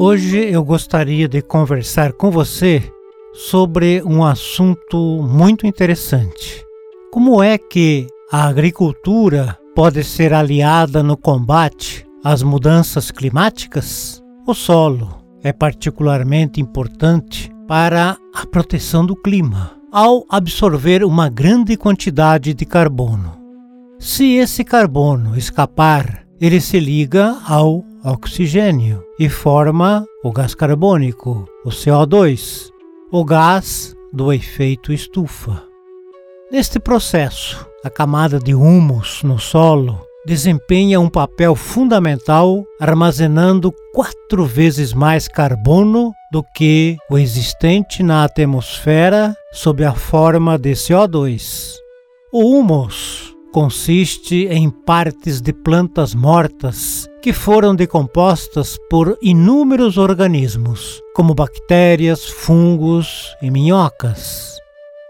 Hoje eu gostaria de conversar com você sobre um assunto muito interessante. Como é que a agricultura pode ser aliada no combate às mudanças climáticas? O solo é particularmente importante para a proteção do clima, ao absorver uma grande quantidade de carbono. Se esse carbono escapar, ele se liga ao oxigênio e forma o gás carbônico, o CO2, o gás do efeito estufa. Neste processo, a camada de humus no solo desempenha um papel fundamental, armazenando quatro vezes mais carbono do que o existente na atmosfera sob a forma de CO2. O humus consiste em partes de plantas mortas que foram decompostas por inúmeros organismos, como bactérias, fungos e minhocas.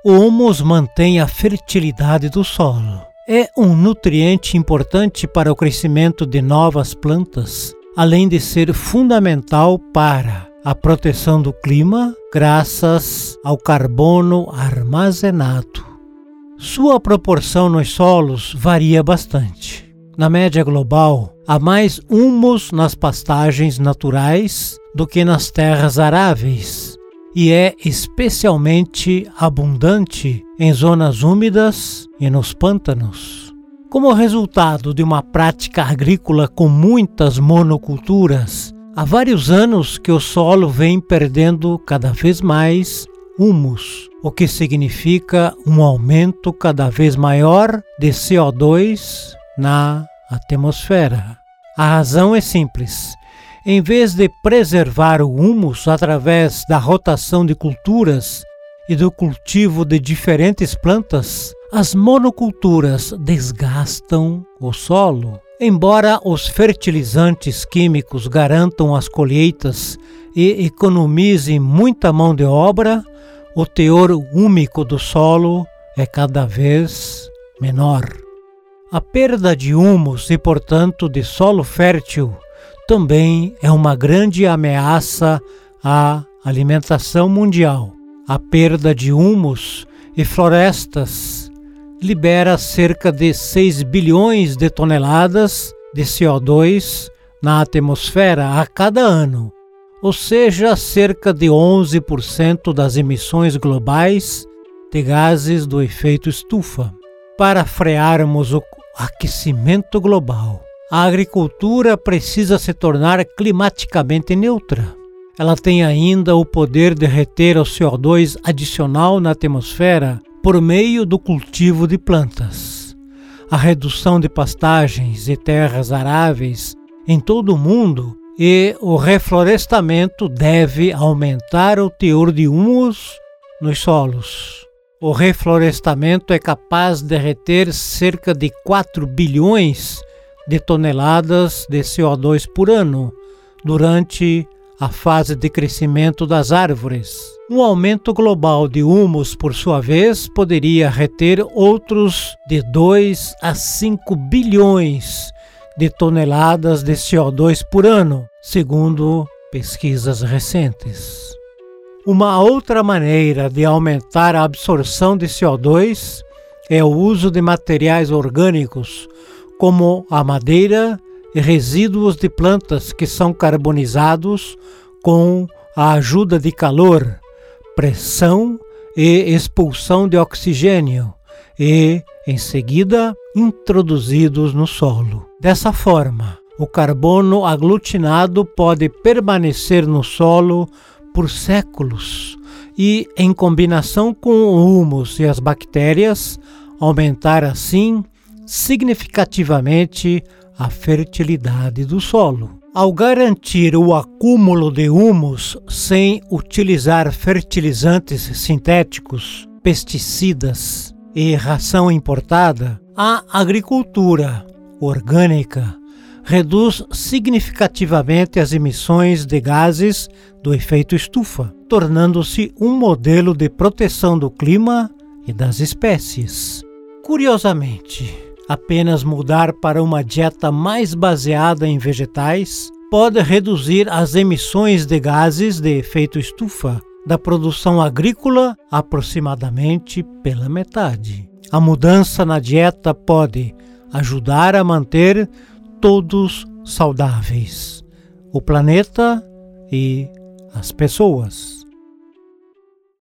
O humus mantém a fertilidade do solo. É um nutriente importante para o crescimento de novas plantas, além de ser fundamental para a proteção do clima, graças ao carbono armazenado. Sua proporção nos solos varia bastante. Na média global, há mais humus nas pastagens naturais do que nas terras aráveis e é especialmente abundante em zonas úmidas e nos pântanos. Como resultado de uma prática agrícola com muitas monoculturas, há vários anos que o solo vem perdendo cada vez mais humus, o que significa um aumento cada vez maior de CO2 na atmosfera. A razão é simples. Em vez de preservar o humus através da rotação de culturas e do cultivo de diferentes plantas, as monoculturas desgastam o solo. Embora os fertilizantes químicos garantam as colheitas e economizem muita mão de obra, o teor úmico do solo é cada vez menor. A perda de humus e, portanto, de solo fértil também é uma grande ameaça à alimentação mundial. A perda de humus e florestas libera cerca de 6 bilhões de toneladas de CO2 na atmosfera a cada ano, ou seja, cerca de 11% das emissões globais de gases do efeito estufa. Para frearmos o aquecimento global, a agricultura precisa se tornar climaticamente neutra. Ela tem ainda o poder de reter o CO2 adicional na atmosfera por meio do cultivo de plantas. A redução de pastagens e terras aráveis em todo o mundo e o reflorestamento deve aumentar o teor de humus nos solos. O reflorestamento é capaz de reter cerca de 4 bilhões de toneladas de CO2 por ano durante a fase de crescimento das árvores. Um aumento global de humus, por sua vez, poderia reter outros de 2 a 5 bilhões de toneladas de CO2 por ano, segundo pesquisas recentes. Uma outra maneira de aumentar a absorção de CO2 é o uso de materiais orgânicos, como a madeira e resíduos de plantas que são carbonizados com a ajuda de calor, pressão e expulsão de oxigênio e, em seguida, introduzidos no solo. Dessa forma, o carbono aglutinado pode permanecer no solo por séculos e, em combinação com o humus e as bactérias, aumentar assim significativamente a fertilidade do solo. Ao garantir o acúmulo de humus sem utilizar fertilizantes sintéticos, pesticidas e ração importada, a agricultura orgânica reduz significativamente as emissões de gases do efeito estufa, tornando-se um modelo de proteção do clima e das espécies. Curiosamente, apenas mudar para uma dieta mais baseada em vegetais pode reduzir as emissões de gases de efeito estufa da produção agrícola aproximadamente pela metade. A mudança na dieta pode ajudar a manter todos saudáveis, o planeta e as pessoas.